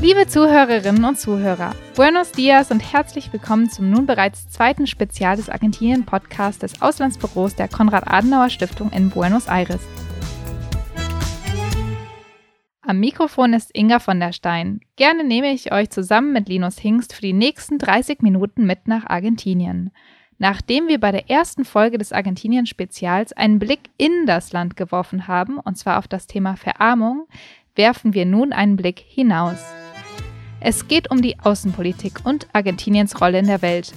Liebe Zuhörerinnen und Zuhörer, Buenos Dias und herzlich willkommen zum nun bereits zweiten Spezial des Argentinien-Podcasts des Auslandsbüros der Konrad-Adenauer-Stiftung in Buenos Aires. Am Mikrofon ist Inga von der Stein. Gerne nehme ich euch zusammen mit Linus Hingst für die nächsten 30 Minuten mit nach Argentinien. Nachdem wir bei der ersten Folge des Argentinien-Spezials einen Blick in das Land geworfen haben, und zwar auf das Thema Verarmung, werfen wir nun einen Blick hinaus. Es geht um die Außenpolitik und Argentiniens Rolle in der Welt.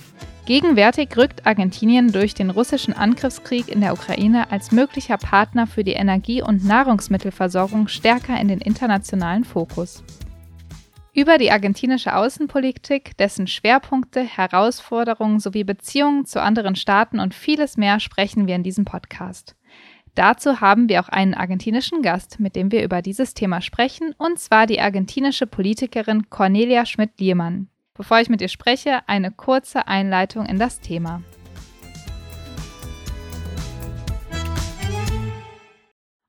Gegenwärtig rückt Argentinien durch den russischen Angriffskrieg in der Ukraine als möglicher Partner für die Energie- und Nahrungsmittelversorgung stärker in den internationalen Fokus. Über die argentinische Außenpolitik, dessen Schwerpunkte, Herausforderungen sowie Beziehungen zu anderen Staaten und vieles mehr sprechen wir in diesem Podcast. Dazu haben wir auch einen argentinischen Gast, mit dem wir über dieses Thema sprechen, und zwar die argentinische Politikerin Cornelia Schmidt-Liermann. Bevor ich mit ihr spreche, eine kurze Einleitung in das Thema.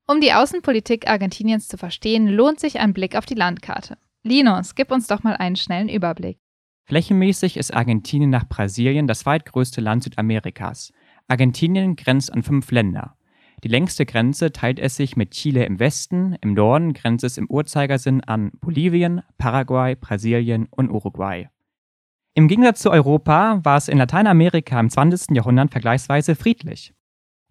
Um die Außenpolitik Argentiniens zu verstehen, lohnt sich ein Blick auf die Landkarte. Linus, gib uns doch mal einen schnellen Überblick. Flächenmäßig ist Argentinien nach Brasilien das zweitgrößte Land Südamerikas. Argentinien grenzt an fünf Länder. Die längste Grenze teilt es sich mit Chile im Westen, im Norden grenzt es im Uhrzeigersinn an Bolivien, Paraguay, Brasilien und Uruguay. Im Gegensatz zu Europa war es in Lateinamerika im 20. Jahrhundert vergleichsweise friedlich.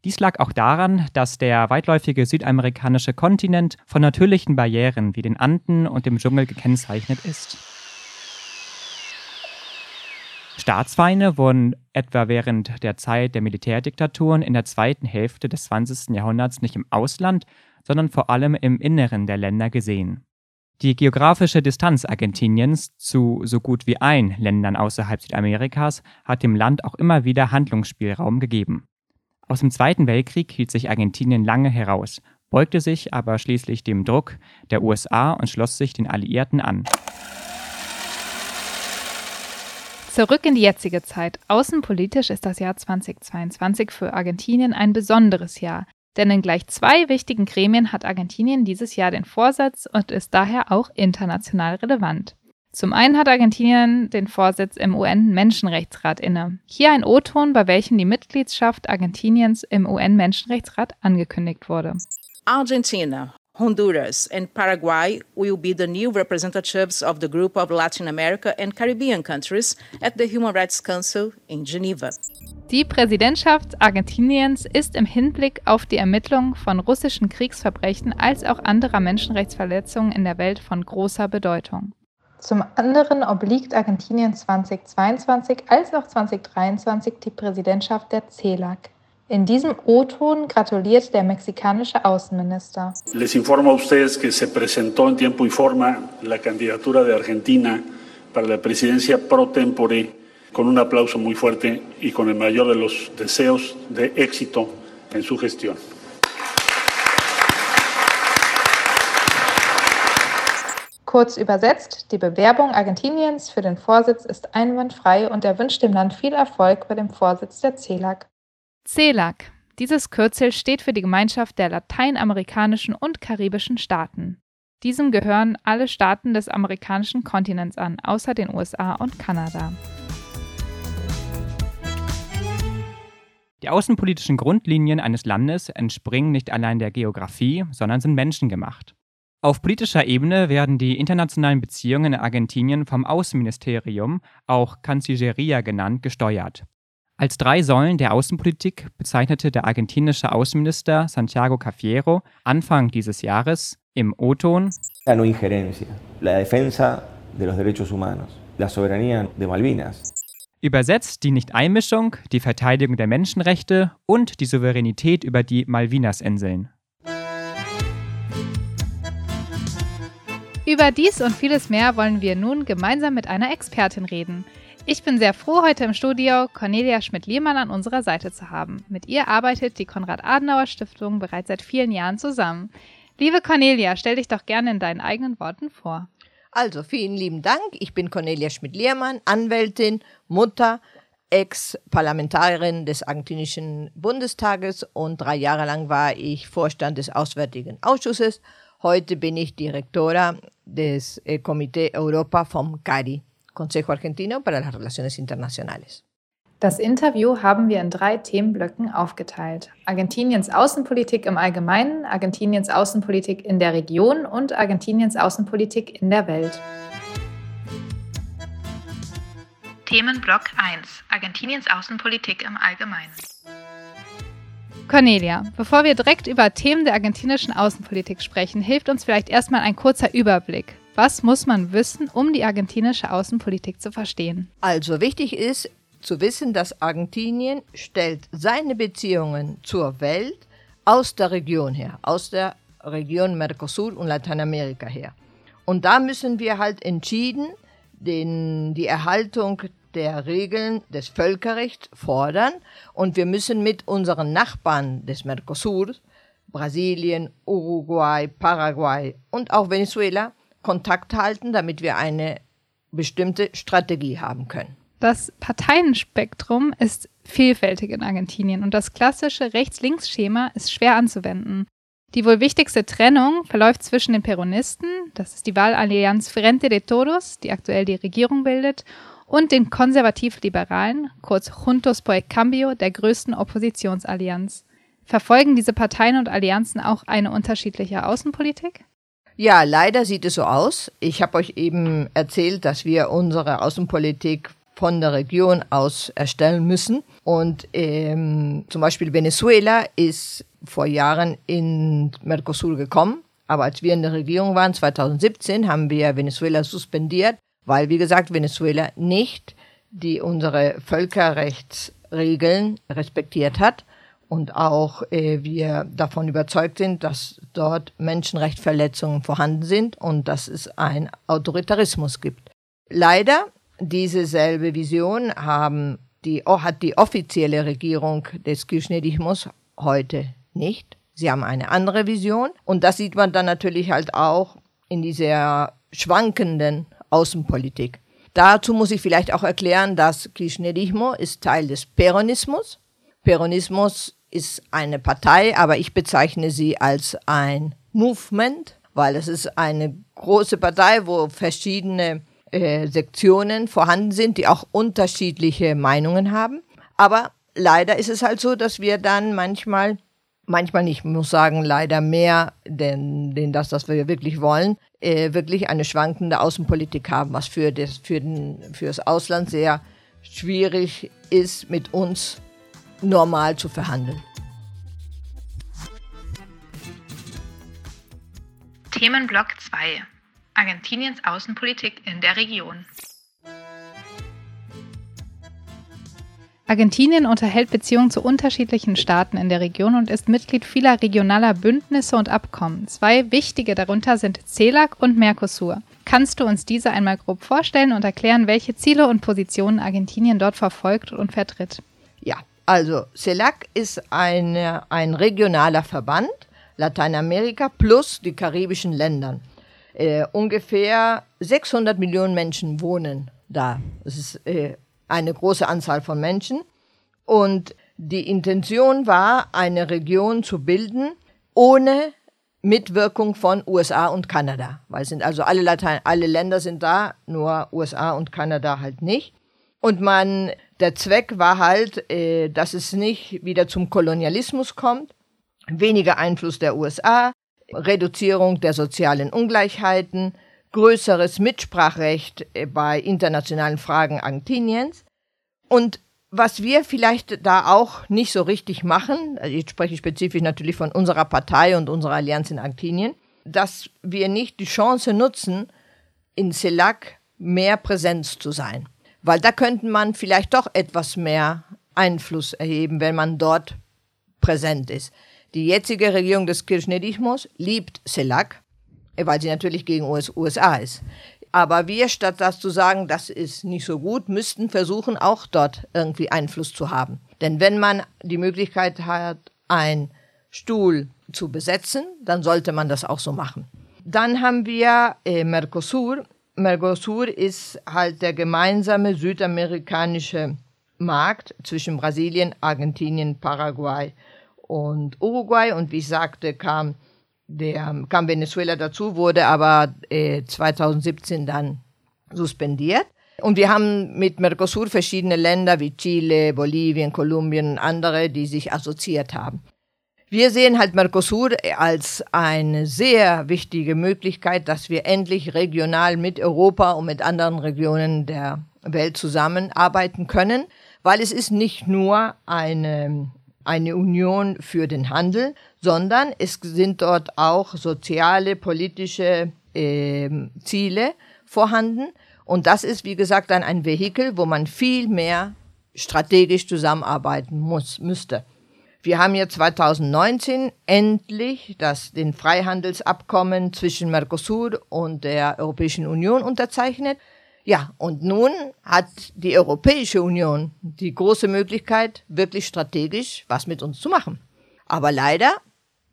Dies lag auch daran, dass der weitläufige südamerikanische Kontinent von natürlichen Barrieren wie den Anden und dem Dschungel gekennzeichnet ist. Staatsfeinde wurden etwa während der Zeit der Militärdiktaturen in der zweiten Hälfte des 20. Jahrhunderts nicht im Ausland, sondern vor allem im Inneren der Länder gesehen. Die geografische Distanz Argentiniens zu so gut wie allen Ländern außerhalb Südamerikas hat dem Land auch immer wieder Handlungsspielraum gegeben. Aus dem Zweiten Weltkrieg hielt sich Argentinien lange heraus, beugte sich aber schließlich dem Druck der USA und schloss sich den Alliierten an. Zurück in die jetzige Zeit. Außenpolitisch ist das Jahr 2022 für Argentinien ein besonderes Jahr, denn in gleich zwei wichtigen Gremien hat Argentinien dieses Jahr den Vorsitz und ist daher auch international relevant. Zum einen hat Argentinien den Vorsitz im UN-Menschenrechtsrat inne. Hier ein O-Ton, bei welchem die Mitgliedschaft Argentiniens im UN-Menschenrechtsrat angekündigt wurde. Argentina, Honduras and Paraguay will be the new representatives of the group of Latin America and Caribbean countries at the Human Rights Council in Geneva. Die Präsidentschaft Argentiniens ist im Hinblick auf die Ermittlung von russischen Kriegsverbrechen als auch anderer Menschenrechtsverletzungen in der Welt von großer Bedeutung. Zum anderen obliegt Argentinien 2022 als auch 2023 die Präsidentschaft der CELAC. In diesem O-Ton gratuliert der mexikanische Außenminister. Les informo a ustedes que se presentó en tiempo y forma la candidatura de Argentina para la presidencia pro tempore con un aplauso muy fuerte y con el mayor de los deseos de éxito en su gestión. Kurz übersetzt, die Bewerbung Argentiniens für den Vorsitz ist einwandfrei und er wünscht dem Land viel Erfolg bei dem Vorsitz der CELAC. CELAC. Dieses Kürzel steht für die Gemeinschaft der lateinamerikanischen und karibischen Staaten. Diesem gehören alle Staaten des amerikanischen Kontinents an, außer den USA und Kanada. Die außenpolitischen Grundlinien eines Landes entspringen nicht allein der Geografie, sondern sind menschengemacht. Auf politischer Ebene werden die internationalen Beziehungen in Argentinien vom Außenministerium, auch Cancilleria genannt, gesteuert. Als drei Säulen der Außenpolitik bezeichnete der argentinische Außenminister Santiago Cafiero Anfang dieses Jahres im O-Ton La no injerencia, la defensa de los derechos humanos, la soberanía de Malvinas. Übersetzt die Nicht-Einmischung, die Verteidigung der Menschenrechte und die Souveränität über die Malvinas-Inseln. Über dies und vieles mehr wollen wir nun gemeinsam mit einer Expertin reden. Ich bin sehr froh, heute im Studio Cornelia Schmidt-Lehmann an unserer Seite zu haben. Mit ihr arbeitet die Konrad-Adenauer-Stiftung bereits seit vielen Jahren zusammen. Liebe Cornelia, stell dich doch gerne in deinen eigenen Worten vor. Also, vielen lieben Dank. Ich bin Cornelia Schmidt-Lehrmann, Anwältin, Mutter, Ex-Parlamentarierin des argentinischen Bundestages und drei Jahre lang war ich Vorstand des Auswärtigen Ausschusses Heute bin ich Direktora des eh, Comité Europa vom CARI, Consejo Argentino para las Relaciones Internacionales. Das Interview haben wir in drei Themenblöcken aufgeteilt. Argentiniens Außenpolitik im Allgemeinen, Argentiniens Außenpolitik in der Region und Argentiniens Außenpolitik in der Welt. Themenblock 1. Argentiniens Außenpolitik im Allgemeinen. Cornelia, bevor wir direkt über Themen der argentinischen Außenpolitik sprechen, hilft uns vielleicht erstmal ein kurzer Überblick. Was muss man wissen, um die argentinische Außenpolitik zu verstehen? Also wichtig ist zu wissen, dass Argentinien stellt seine Beziehungen zur Welt aus der Region her, aus der Region Mercosur und Lateinamerika her. Und da müssen wir halt entschieden den, die Erhaltung der Regeln des Völkerrechts fordern und wir müssen mit unseren Nachbarn des Mercosur, Brasilien, Uruguay, Paraguay und auch Venezuela Kontakt halten, damit wir eine bestimmte Strategie haben können. Das Parteienspektrum ist vielfältig in Argentinien und das klassische Rechts-Links-Schema ist schwer anzuwenden. Die wohl wichtigste Trennung verläuft zwischen den Peronisten, das ist die Wahlallianz Frente de Todos, die aktuell die Regierung bildet, und den konservativ-liberalen, kurz Juntos por el Cambio, der größten Oppositionsallianz. Verfolgen diese Parteien und Allianzen auch eine unterschiedliche Außenpolitik? Ja, leider sieht es so aus. Ich habe euch eben erzählt, dass wir unsere Außenpolitik von der Region aus erstellen müssen. Und ähm, zum Beispiel Venezuela ist vor Jahren in Mercosur gekommen. Aber als wir in der Regierung waren, 2017, haben wir Venezuela suspendiert weil, wie gesagt, Venezuela nicht die unsere Völkerrechtsregeln respektiert hat und auch äh, wir davon überzeugt sind, dass dort Menschenrechtsverletzungen vorhanden sind und dass es ein Autoritarismus gibt. Leider diese selbe Vision haben die, hat die offizielle Regierung des Kirchnerismus heute nicht. Sie haben eine andere Vision und das sieht man dann natürlich halt auch in dieser schwankenden Außenpolitik. Dazu muss ich vielleicht auch erklären, dass Kirchnerismo ist Teil des Peronismus. Peronismus ist eine Partei, aber ich bezeichne sie als ein Movement, weil es ist eine große Partei, wo verschiedene äh, Sektionen vorhanden sind, die auch unterschiedliche Meinungen haben. Aber leider ist es halt so, dass wir dann manchmal manchmal nicht, muss sagen, leider mehr, denn, denn das, was wir wirklich wollen, äh, wirklich eine schwankende Außenpolitik haben, was für das, für, den, für das Ausland sehr schwierig ist, mit uns normal zu verhandeln. Themenblock 2 Argentiniens Außenpolitik in der Region. Argentinien unterhält Beziehungen zu unterschiedlichen Staaten in der Region und ist Mitglied vieler regionaler Bündnisse und Abkommen. Zwei wichtige darunter sind CELAC und Mercosur. Kannst du uns diese einmal grob vorstellen und erklären, welche Ziele und Positionen Argentinien dort verfolgt und vertritt? Also CELAC ist eine, ein regionaler Verband, Lateinamerika plus die karibischen Länder. Äh, ungefähr 600 Millionen Menschen wohnen da. Das ist äh, eine große Anzahl von Menschen. Und die Intention war, eine Region zu bilden ohne Mitwirkung von USA und Kanada. Weil sind also alle Latein, alle Länder sind da, nur USA und Kanada halt nicht. Und man, der Zweck war halt, äh, dass es nicht wieder zum Kolonialismus kommt, weniger Einfluss der USA, Reduzierung der sozialen Ungleichheiten, größeres Mitsprachrecht äh, bei internationalen Fragen Argentiniens. Und was wir vielleicht da auch nicht so richtig machen, also jetzt spreche spezifisch natürlich von unserer Partei und unserer Allianz in Argentinien, dass wir nicht die Chance nutzen, in CELAC mehr Präsenz zu sein. Weil da könnte man vielleicht doch etwas mehr Einfluss erheben, wenn man dort präsent ist. Die jetzige Regierung des Kirchnerismus liebt CELAC, weil sie natürlich gegen USA ist. Aber wir, statt das zu sagen, das ist nicht so gut, müssten versuchen, auch dort irgendwie Einfluss zu haben. Denn wenn man die Möglichkeit hat, einen Stuhl zu besetzen, dann sollte man das auch so machen. Dann haben wir äh, Mercosur. Mercosur ist halt der gemeinsame südamerikanische Markt zwischen Brasilien, Argentinien, Paraguay und Uruguay. Und wie ich sagte, kam der kam Venezuela dazu, wurde aber äh, 2017 dann suspendiert. Und wir haben mit Mercosur verschiedene Länder wie Chile, Bolivien, Kolumbien und andere, die sich assoziiert haben. Wir sehen halt Mercosur als eine sehr wichtige Möglichkeit, dass wir endlich regional mit Europa und mit anderen Regionen der Welt zusammenarbeiten können, weil es ist nicht nur eine, eine Union für den Handel, sondern es sind dort auch soziale, politische äh, Ziele vorhanden. Und das ist, wie gesagt, dann ein Vehikel, wo man viel mehr strategisch zusammenarbeiten muss, müsste. Wir haben jetzt 2019 endlich das, den Freihandelsabkommen zwischen Mercosur und der Europäischen Union unterzeichnet. Ja, und nun hat die Europäische Union die große Möglichkeit, wirklich strategisch was mit uns zu machen. Aber leider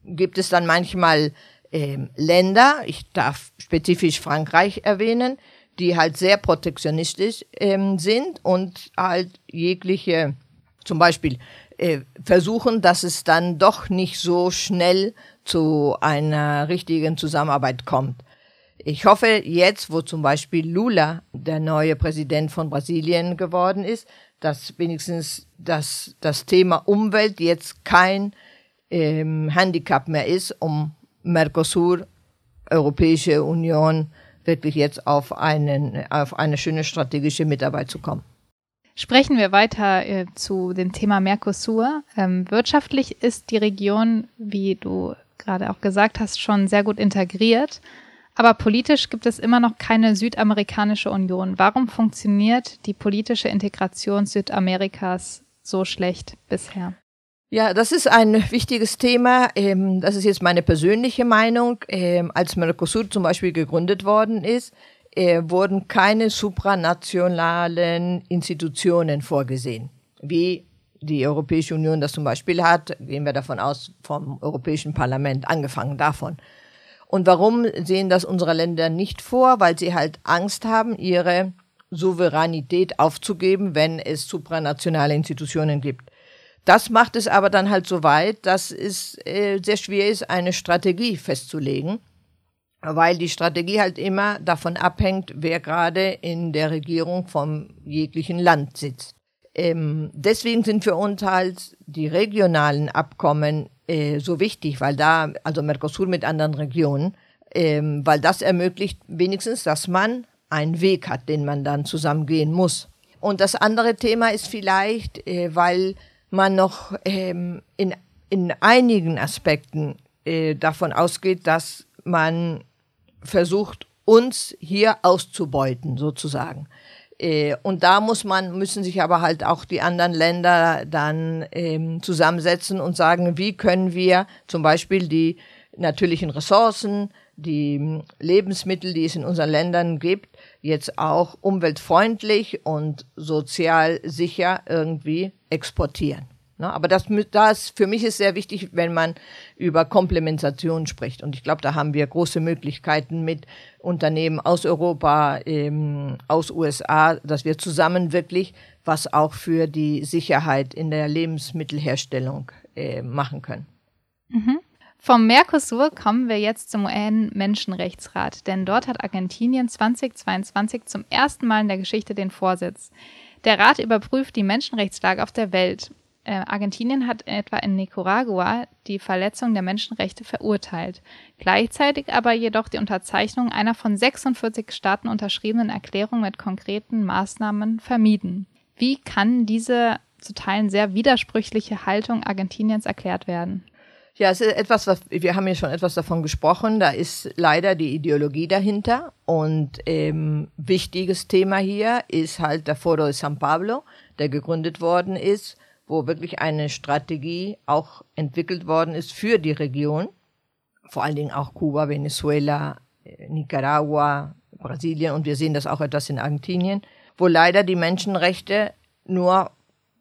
gibt es dann manchmal äh, Länder, ich darf spezifisch Frankreich erwähnen, die halt sehr protektionistisch ähm, sind und halt jegliche, zum Beispiel äh, versuchen, dass es dann doch nicht so schnell zu einer richtigen Zusammenarbeit kommt. Ich hoffe jetzt, wo zum Beispiel Lula der neue Präsident von Brasilien geworden ist, dass wenigstens das, das Thema Umwelt jetzt kein ähm, Handicap mehr ist, um Mercosur, Europäische Union, wirklich jetzt auf, einen, auf eine schöne strategische Mitarbeit zu kommen. Sprechen wir weiter äh, zu dem Thema Mercosur. Ähm, wirtschaftlich ist die Region, wie du gerade auch gesagt hast, schon sehr gut integriert. Aber politisch gibt es immer noch keine Südamerikanische Union. Warum funktioniert die politische Integration Südamerikas so schlecht bisher? Ja, das ist ein wichtiges Thema. Ähm, das ist jetzt meine persönliche Meinung. Ähm, als Mercosur zum Beispiel gegründet worden ist, äh, wurden keine supranationalen Institutionen vorgesehen, wie die Europäische Union das zum Beispiel hat, gehen wir davon aus, vom Europäischen Parlament, angefangen davon. Und warum sehen das unsere Länder nicht vor? Weil sie halt Angst haben, ihre Souveränität aufzugeben, wenn es supranationale Institutionen gibt. Das macht es aber dann halt so weit, dass es äh, sehr schwer ist, eine Strategie festzulegen weil die Strategie halt immer davon abhängt, wer gerade in der Regierung vom jeglichen Land sitzt. Ähm, deswegen sind für uns halt die regionalen Abkommen äh, so wichtig, weil da, also Mercosur mit anderen Regionen, ähm, weil das ermöglicht wenigstens, dass man einen Weg hat, den man dann zusammen gehen muss. Und das andere Thema ist vielleicht, äh, weil man noch ähm, in, in einigen Aspekten äh, davon ausgeht, dass man versucht, uns hier auszubeuten, sozusagen. Äh, und da muss man, müssen sich aber halt auch die anderen Länder dann ähm, zusammensetzen und sagen, wie können wir zum Beispiel die natürlichen Ressourcen, die Lebensmittel, die es in unseren Ländern gibt, jetzt auch umweltfreundlich und sozial sicher irgendwie exportieren. Ne? Aber das, das für mich ist sehr wichtig, wenn man über Komplementation spricht. Und ich glaube, da haben wir große Möglichkeiten mit Unternehmen aus Europa, ähm, aus USA, dass wir zusammen wirklich was auch für die Sicherheit in der Lebensmittelherstellung äh, machen können. Mhm. Vom Mercosur kommen wir jetzt zum UN-Menschenrechtsrat, denn dort hat Argentinien 2022 zum ersten Mal in der Geschichte den Vorsitz. Der Rat überprüft die Menschenrechtslage auf der Welt äh, Argentinien hat etwa in Nicaragua die Verletzung der Menschenrechte verurteilt, gleichzeitig aber jedoch die Unterzeichnung einer von 46 Staaten unterschriebenen Erklärung mit konkreten Maßnahmen vermieden. Wie kann diese zu Teilen sehr widersprüchliche Haltung Argentiniens erklärt werden? Ja, es ist etwas, was wir haben ja schon etwas davon gesprochen. Da ist leider die Ideologie dahinter. Und ähm, wichtiges Thema hier ist halt der Foro de San Pablo, der gegründet worden ist wo wirklich eine Strategie auch entwickelt worden ist für die Region, vor allen Dingen auch Kuba, Venezuela, äh, Nicaragua, Brasilien. Und wir sehen das auch etwas in Argentinien, wo leider die Menschenrechte nur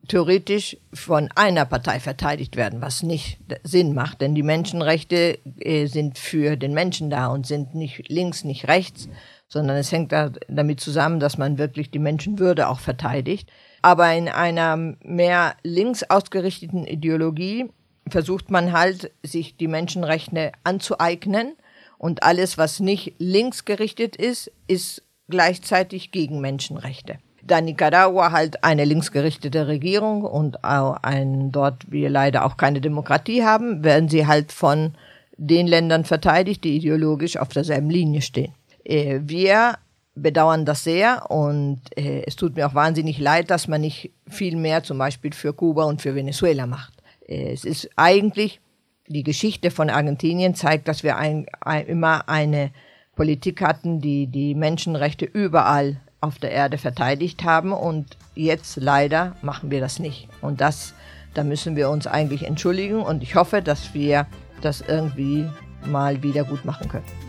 theoretisch von einer Partei verteidigt werden, was nicht Sinn macht, denn die Menschenrechte äh, sind für den Menschen da und sind nicht links, nicht rechts, sondern es hängt da damit zusammen, dass man wirklich die Menschenwürde auch verteidigt. Aber in einer mehr links ausgerichteten Ideologie versucht man halt, sich die Menschenrechte anzueignen. Und alles, was nicht linksgerichtet ist, ist gleichzeitig gegen Menschenrechte. Da Nicaragua halt eine linksgerichtete Regierung und auch ein, dort wir leider auch keine Demokratie haben, werden sie halt von den Ländern verteidigt, die ideologisch auf derselben Linie stehen. Äh, wir bedauern das sehr und äh, es tut mir auch wahnsinnig leid, dass man nicht viel mehr zum Beispiel für Kuba und für Venezuela macht. Äh, es ist eigentlich, die Geschichte von Argentinien zeigt, dass wir ein, ein, immer eine Politik hatten, die die Menschenrechte überall auf der Erde verteidigt haben und jetzt leider machen wir das nicht. Und das, da müssen wir uns eigentlich entschuldigen und ich hoffe, dass wir das irgendwie mal wieder gut machen können.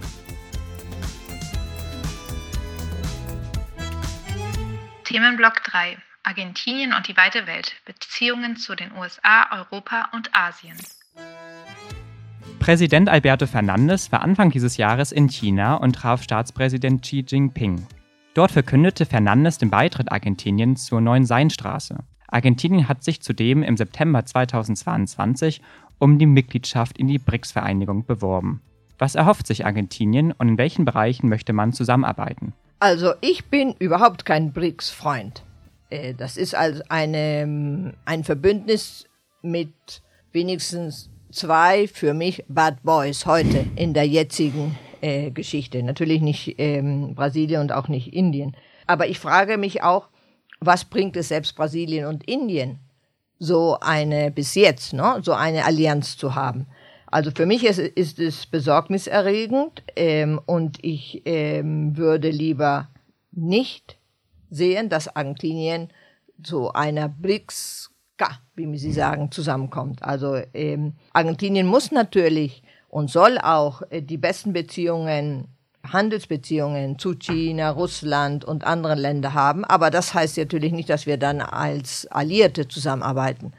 Themenblock 3. Argentinien und die weite Welt. Beziehungen zu den USA, Europa und Asien. Präsident Alberto Fernandez war Anfang dieses Jahres in China und traf Staatspräsident Xi Jinping. Dort verkündete Fernandez den Beitritt Argentiniens zur neuen Seinstraße. Argentinien hat sich zudem im September 2022 um die Mitgliedschaft in die BRICS-Vereinigung beworben. Was erhofft sich Argentinien und in welchen Bereichen möchte man zusammenarbeiten? Also ich bin überhaupt kein BRICS-Freund. Äh, das ist also eine, ähm, ein Verbündnis mit wenigstens zwei für mich Bad Boys heute in der jetzigen äh, Geschichte. Natürlich nicht ähm, Brasilien und auch nicht Indien. Aber ich frage mich auch, was bringt es selbst Brasilien und Indien, so eine bis jetzt, ne, so eine Allianz zu haben? Also für mich ist, ist es besorgniserregend ähm, und ich ähm, würde lieber nicht sehen, dass Argentinien zu einer BRICS, wie Sie sagen, zusammenkommt. Also ähm, Argentinien muss natürlich und soll auch äh, die besten Beziehungen Handelsbeziehungen zu China, Russland und anderen Ländern haben. Aber das heißt natürlich nicht, dass wir dann als Alliierte zusammenarbeiten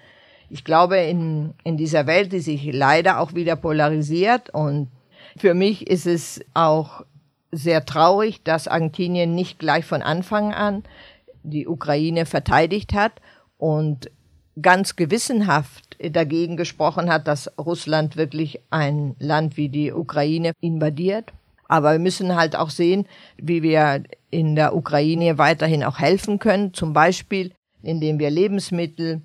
ich glaube, in, in dieser Welt, die sich leider auch wieder polarisiert und für mich ist es auch sehr traurig, dass Argentinien nicht gleich von Anfang an die Ukraine verteidigt hat und ganz gewissenhaft dagegen gesprochen hat, dass Russland wirklich ein Land wie die Ukraine invadiert. Aber wir müssen halt auch sehen, wie wir in der Ukraine weiterhin auch helfen können, zum Beispiel indem wir Lebensmittel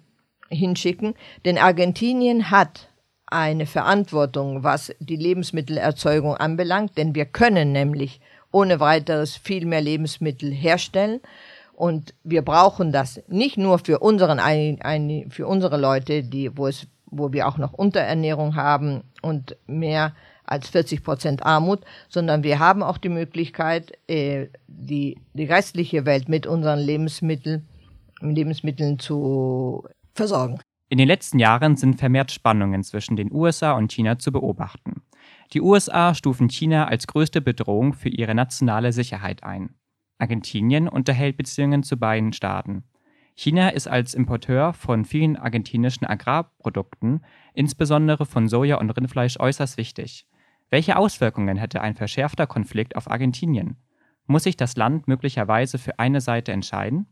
hinschicken, denn Argentinien hat eine Verantwortung, was die Lebensmittelerzeugung anbelangt, denn wir können nämlich ohne weiteres viel mehr Lebensmittel herstellen und wir brauchen das nicht nur für unseren für unsere Leute, die wo es wo wir auch noch Unterernährung haben und mehr als 40 Prozent Armut, sondern wir haben auch die Möglichkeit, äh, die, die restliche Welt mit unseren Lebensmitteln, Lebensmitteln zu versorgen. In den letzten Jahren sind vermehrt Spannungen zwischen den USA und China zu beobachten. Die USA stufen China als größte Bedrohung für ihre nationale Sicherheit ein. Argentinien unterhält Beziehungen zu beiden Staaten. China ist als Importeur von vielen argentinischen Agrarprodukten, insbesondere von Soja und Rindfleisch, äußerst wichtig. Welche Auswirkungen hätte ein verschärfter Konflikt auf Argentinien? Muss sich das Land möglicherweise für eine Seite entscheiden?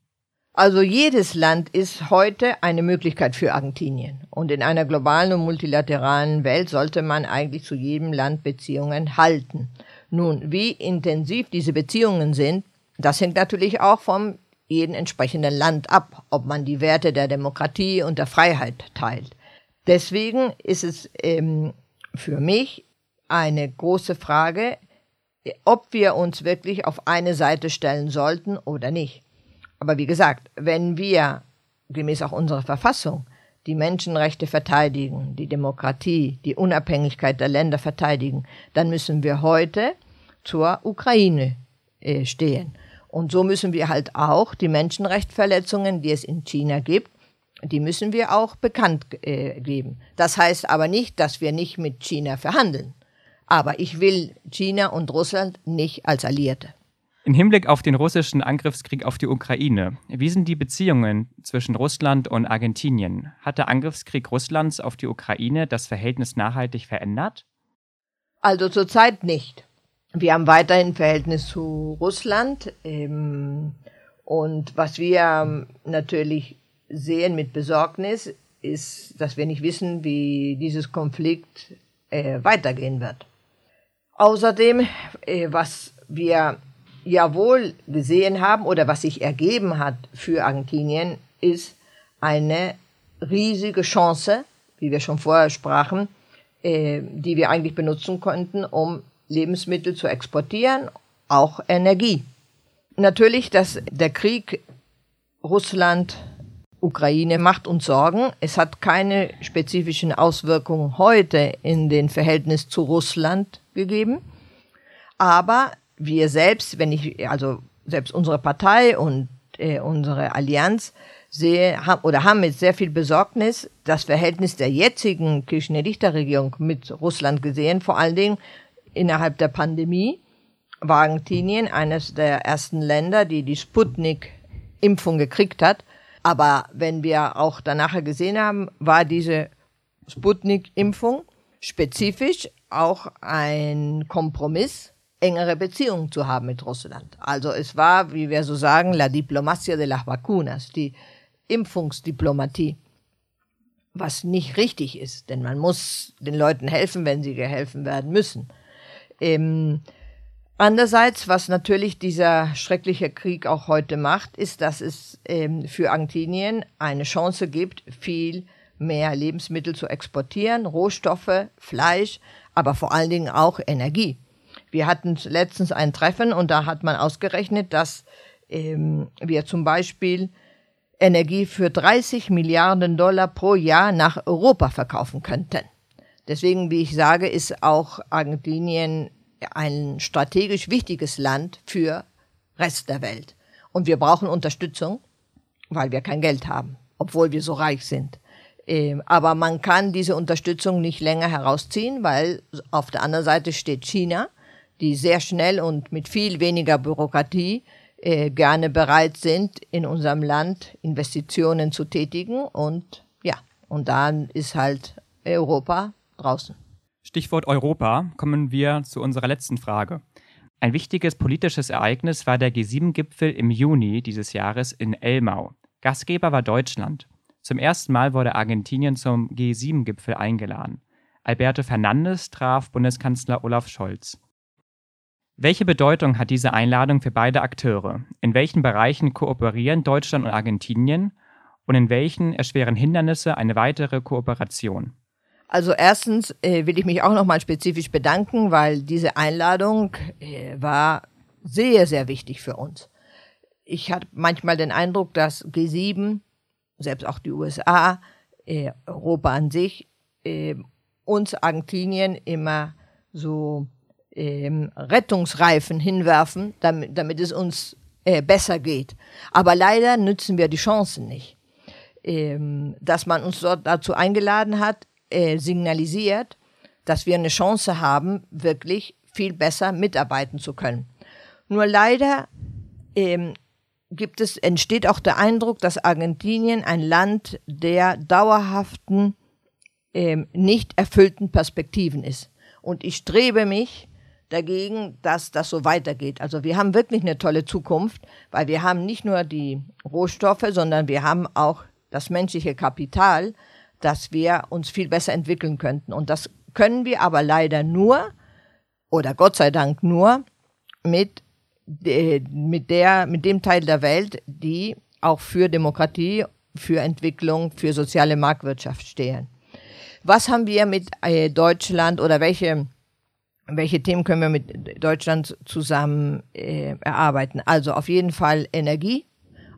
Also jedes Land ist heute eine Möglichkeit für Argentinien. Und in einer globalen und multilateralen Welt sollte man eigentlich zu jedem Land Beziehungen halten. Nun, wie intensiv diese Beziehungen sind, das hängt natürlich auch vom jeden entsprechenden Land ab, ob man die Werte der Demokratie und der Freiheit teilt. Deswegen ist es ähm, für mich eine große Frage, ob wir uns wirklich auf eine Seite stellen sollten oder nicht. Aber wie gesagt, wenn wir gemäß auch unserer Verfassung die Menschenrechte verteidigen, die Demokratie, die Unabhängigkeit der Länder verteidigen, dann müssen wir heute zur Ukraine äh, stehen. Und so müssen wir halt auch die Menschenrechtsverletzungen, die es in China gibt, die müssen wir auch bekannt äh, geben. Das heißt aber nicht, dass wir nicht mit China verhandeln. Aber ich will China und Russland nicht als Alliierte. Im Hinblick auf den russischen Angriffskrieg auf die Ukraine, wie sind die Beziehungen zwischen Russland und Argentinien? Hat der Angriffskrieg Russlands auf die Ukraine das Verhältnis nachhaltig verändert? Also zurzeit nicht. Wir haben weiterhin Verhältnis zu Russland. Ähm, und was wir natürlich sehen mit Besorgnis, ist, dass wir nicht wissen, wie dieses Konflikt äh, weitergehen wird. Außerdem, äh, was wir ja wohl gesehen haben oder was sich ergeben hat für Argentinien, ist eine riesige Chance, wie wir schon vorher sprachen, äh, die wir eigentlich benutzen konnten, um Lebensmittel zu exportieren, auch Energie. Natürlich, dass der Krieg Russland Ukraine macht uns Sorgen. Es hat keine spezifischen Auswirkungen heute in den Verhältnis zu Russland gegeben. Aber wir selbst, wenn ich, also selbst unsere Partei und äh, unsere Allianz sehe haben, oder haben mit sehr viel Besorgnis das Verhältnis der jetzigen Kirchner-Richter-Regierung mit Russland gesehen, vor allen Dingen innerhalb der Pandemie war Argentinien eines der ersten Länder, die die Sputnik-Impfung gekriegt hat. Aber wenn wir auch danach gesehen haben, war diese Sputnik-Impfung spezifisch auch ein Kompromiss, engere Beziehungen zu haben mit Russland. Also es war, wie wir so sagen, la diplomacia de las vacunas, die Impfungsdiplomatie, was nicht richtig ist, denn man muss den Leuten helfen, wenn sie geholfen werden müssen. Ähm, andererseits, was natürlich dieser schreckliche Krieg auch heute macht, ist, dass es ähm, für Argentinien eine Chance gibt, viel mehr Lebensmittel zu exportieren, Rohstoffe, Fleisch, aber vor allen Dingen auch Energie. Wir hatten letztens ein Treffen und da hat man ausgerechnet, dass ähm, wir zum Beispiel Energie für 30 Milliarden Dollar pro Jahr nach Europa verkaufen könnten. Deswegen, wie ich sage, ist auch Argentinien ein strategisch wichtiges Land für Rest der Welt. Und wir brauchen Unterstützung, weil wir kein Geld haben, obwohl wir so reich sind. Ähm, aber man kann diese Unterstützung nicht länger herausziehen, weil auf der anderen Seite steht China, die sehr schnell und mit viel weniger Bürokratie äh, gerne bereit sind, in unserem Land Investitionen zu tätigen. Und ja, und dann ist halt Europa draußen. Stichwort Europa kommen wir zu unserer letzten Frage. Ein wichtiges politisches Ereignis war der G7-Gipfel im Juni dieses Jahres in Elmau. Gastgeber war Deutschland. Zum ersten Mal wurde Argentinien zum G7-Gipfel eingeladen. Alberto Fernandes traf Bundeskanzler Olaf Scholz. Welche Bedeutung hat diese Einladung für beide Akteure? In welchen Bereichen kooperieren Deutschland und Argentinien? Und in welchen erschweren Hindernisse eine weitere Kooperation? Also erstens äh, will ich mich auch nochmal spezifisch bedanken, weil diese Einladung äh, war sehr, sehr wichtig für uns. Ich hatte manchmal den Eindruck, dass G7, selbst auch die USA, äh, Europa an sich, äh, uns Argentinien immer so ähm, Rettungsreifen hinwerfen, damit, damit es uns äh, besser geht. Aber leider nützen wir die Chancen nicht. Ähm, dass man uns dort dazu eingeladen hat, äh, signalisiert, dass wir eine Chance haben, wirklich viel besser mitarbeiten zu können. Nur leider ähm, gibt es, entsteht auch der Eindruck, dass Argentinien ein Land der dauerhaften, ähm, nicht erfüllten Perspektiven ist. Und ich strebe mich dagegen, dass das so weitergeht. Also wir haben wirklich eine tolle Zukunft, weil wir haben nicht nur die Rohstoffe, sondern wir haben auch das menschliche Kapital, dass wir uns viel besser entwickeln könnten. Und das können wir aber leider nur, oder Gott sei Dank nur, mit, mit, der, mit dem Teil der Welt, die auch für Demokratie, für Entwicklung, für soziale Marktwirtschaft stehen. Was haben wir mit äh, Deutschland oder welche, welche Themen können wir mit Deutschland zusammen äh, erarbeiten? Also auf jeden Fall Energie,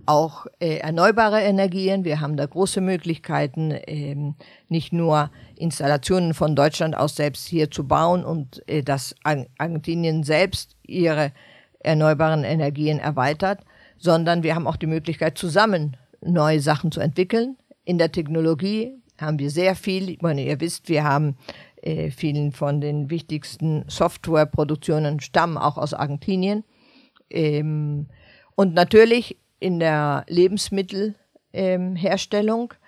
auch äh, erneuerbare Energien. Wir haben da große Möglichkeiten, ähm, nicht nur Installationen von Deutschland aus selbst hier zu bauen und äh, dass Argentinien selbst ihre erneuerbaren Energien erweitert, sondern wir haben auch die Möglichkeit, zusammen neue Sachen zu entwickeln. In der Technologie haben wir sehr viel. Ich meine, ihr wisst, wir haben äh, vielen von den wichtigsten Softwareproduktionen stammen auch aus Argentinien. Ähm, und natürlich in der Lebensmittelherstellung, ähm,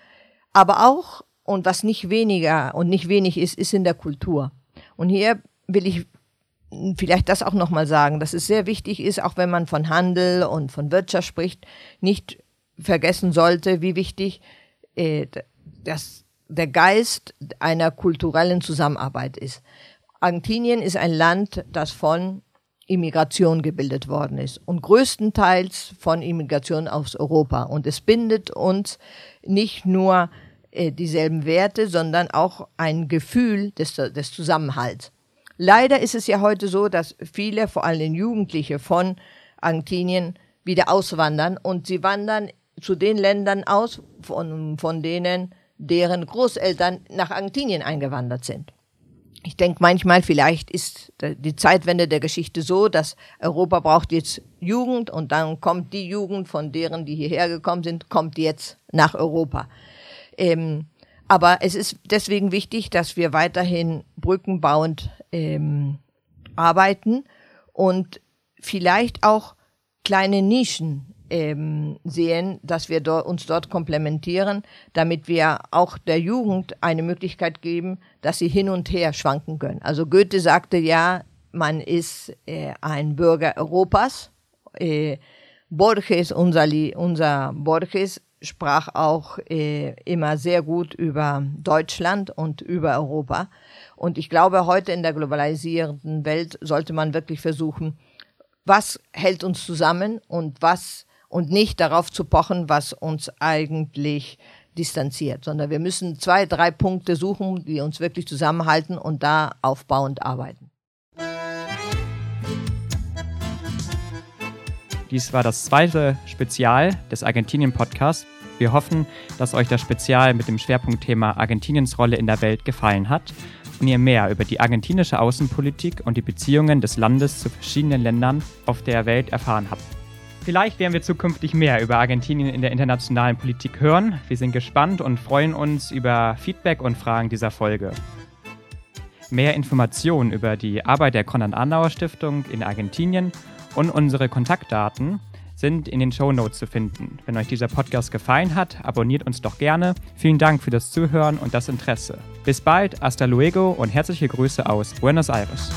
aber auch, und was nicht weniger und nicht wenig ist, ist in der Kultur. Und hier will ich vielleicht das auch nochmal sagen, dass es sehr wichtig ist, auch wenn man von Handel und von Wirtschaft spricht, nicht vergessen sollte, wie wichtig äh, das, der Geist einer kulturellen Zusammenarbeit ist. Argentinien ist ein Land, das von Immigration gebildet worden ist und größtenteils von Immigration aus Europa. Und es bindet uns nicht nur äh, dieselben Werte, sondern auch ein Gefühl des, des Zusammenhalts. Leider ist es ja heute so, dass viele, vor allem Jugendliche von Argentinien, wieder auswandern und sie wandern zu den Ländern aus, von, von denen deren Großeltern nach Argentinien eingewandert sind. Ich denke manchmal, vielleicht ist die Zeitwende der Geschichte so, dass Europa braucht jetzt Jugend und dann kommt die Jugend von deren, die hierher gekommen sind, kommt jetzt nach Europa. Ähm, aber es ist deswegen wichtig, dass wir weiterhin brückenbauend ähm, arbeiten und vielleicht auch kleine Nischen ähm, sehen, dass wir do uns dort komplementieren, damit wir auch der Jugend eine Möglichkeit geben, dass sie hin und her schwanken können. Also Goethe sagte ja, man ist äh, ein Bürger Europas. Äh, Borges, unser, unser Borges, sprach auch äh, immer sehr gut über Deutschland und über Europa. Und ich glaube, heute in der globalisierenden Welt sollte man wirklich versuchen, was hält uns zusammen und was und nicht darauf zu pochen, was uns eigentlich distanziert, sondern wir müssen zwei, drei Punkte suchen, die uns wirklich zusammenhalten und da aufbauend arbeiten. Dies war das zweite Spezial des Argentinien-Podcasts. Wir hoffen, dass euch das Spezial mit dem Schwerpunktthema Argentiniens Rolle in der Welt gefallen hat und ihr mehr über die argentinische Außenpolitik und die Beziehungen des Landes zu verschiedenen Ländern auf der Welt erfahren habt. Vielleicht werden wir zukünftig mehr über Argentinien in der internationalen Politik hören. Wir sind gespannt und freuen uns über Feedback und Fragen dieser Folge. Mehr Informationen über die Arbeit der Konrad-Adenauer-Stiftung in Argentinien und unsere Kontaktdaten sind in den Show Notes zu finden. Wenn euch dieser Podcast gefallen hat, abonniert uns doch gerne. Vielen Dank für das Zuhören und das Interesse. Bis bald, hasta luego und herzliche Grüße aus Buenos Aires.